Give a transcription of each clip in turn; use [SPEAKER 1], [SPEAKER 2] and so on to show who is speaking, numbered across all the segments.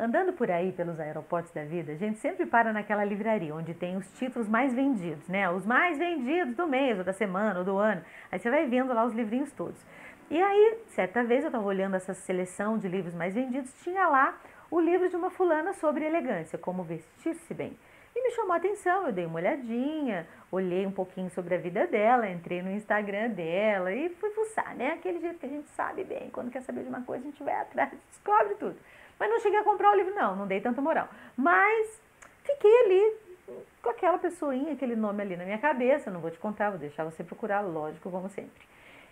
[SPEAKER 1] Andando por aí pelos aeroportos da vida, a gente sempre para naquela livraria onde tem os títulos mais vendidos, né? Os mais vendidos do mês, ou da semana, ou do ano. Aí você vai vendo lá os livrinhos todos. E aí, certa vez eu estava olhando essa seleção de livros mais vendidos, tinha lá o livro de uma fulana sobre elegância, como vestir-se bem. Me chamou a atenção, eu dei uma olhadinha, olhei um pouquinho sobre a vida dela, entrei no Instagram dela e fui fuçar, né? Aquele jeito que a gente sabe bem, quando quer saber de uma coisa, a gente vai atrás, descobre tudo. Mas não cheguei a comprar o livro, não, não dei tanta moral. Mas fiquei ali com aquela pessoinha, aquele nome ali na minha cabeça, não vou te contar, vou deixar você procurar, lógico, como sempre.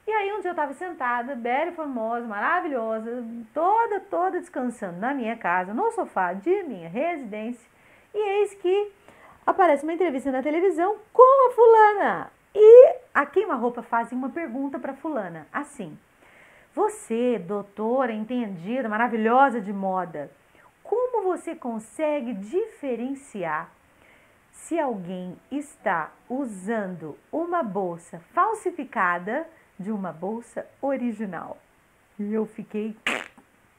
[SPEAKER 1] E aí um dia eu estava sentada, bela formosa, maravilhosa, toda, toda descansando na minha casa, no sofá de minha residência, e eis que aparece uma entrevista na televisão com a fulana. E a queima-roupa faz uma pergunta para fulana, assim: Você, doutora, entendida, maravilhosa de moda, como você consegue diferenciar se alguém está usando uma bolsa falsificada de uma bolsa original. E eu fiquei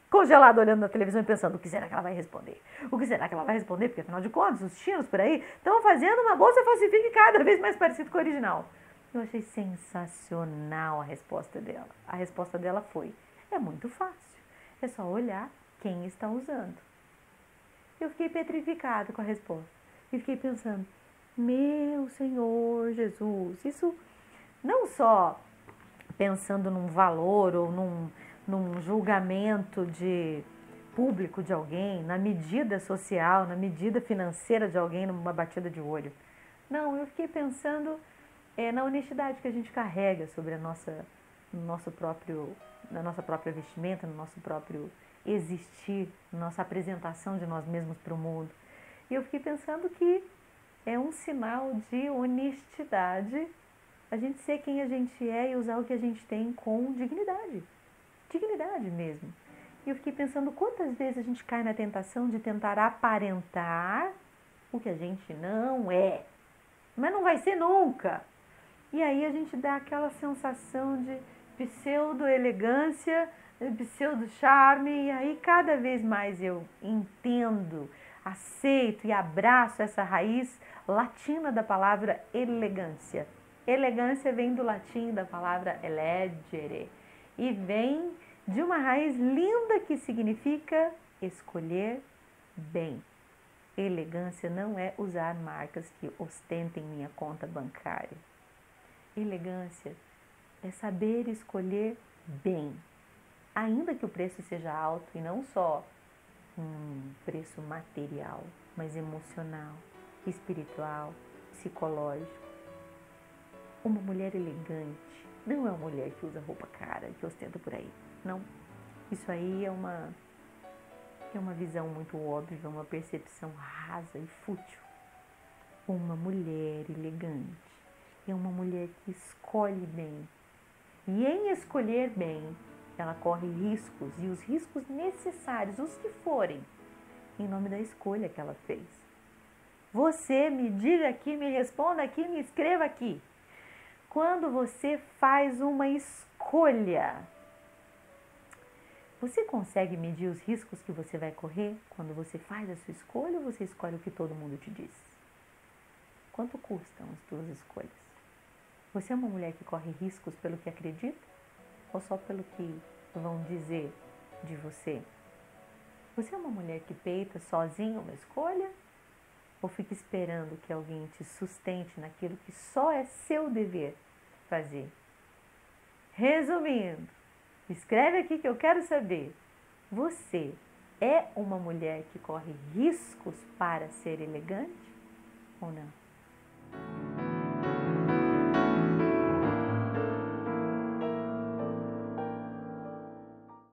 [SPEAKER 1] congelado olhando na televisão e pensando: o que será que ela vai responder? O que será que ela vai responder? Porque afinal de contas, os chinos por aí estão fazendo uma bolsa falsificada cada vez mais parecida com a original. Eu achei sensacional a resposta dela. A resposta dela foi: é muito fácil. É só olhar quem está usando. Eu fiquei petrificado com a resposta. E fiquei pensando: meu Senhor Jesus, isso não só pensando num valor ou num, num julgamento de público de alguém, na medida social, na medida financeira de alguém, numa batida de olho. Não, eu fiquei pensando é, na honestidade que a gente carrega sobre a nossa, no nosso próprio, na nossa própria vestimenta, no nosso próprio existir, na nossa apresentação de nós mesmos para o mundo. E eu fiquei pensando que é um sinal de honestidade a gente ser quem a gente é e usar o que a gente tem com dignidade. Dignidade mesmo. E eu fiquei pensando quantas vezes a gente cai na tentação de tentar aparentar o que a gente não é. Mas não vai ser nunca. E aí a gente dá aquela sensação de pseudo-elegância, pseudo-charme, e aí cada vez mais eu entendo, aceito e abraço essa raiz latina da palavra elegância Elegância vem do latim da palavra elegere e vem de uma raiz linda que significa escolher bem. Elegância não é usar marcas que ostentem minha conta bancária. Elegância é saber escolher bem, ainda que o preço seja alto e não só um preço material, mas emocional, espiritual, psicológico. Uma mulher elegante não é uma mulher que usa roupa cara, que ostenta por aí. Não. Isso aí é uma é uma visão muito óbvia, uma percepção rasa e fútil. Uma mulher elegante é uma mulher que escolhe bem. E em escolher bem, ela corre riscos e os riscos necessários, os que forem, em nome da escolha que ela fez. Você me diga aqui, me responda aqui, me escreva aqui quando você faz uma escolha. Você consegue medir os riscos que você vai correr quando você faz a sua escolha ou você escolhe o que todo mundo te diz? Quanto custam as suas escolhas? Você é uma mulher que corre riscos pelo que acredita ou só pelo que vão dizer de você? Você é uma mulher que peita sozinha uma escolha ou fica esperando que alguém te sustente naquilo que só é seu dever fazer. Resumindo, escreve aqui que eu quero saber: você é uma mulher que corre riscos para ser elegante ou não?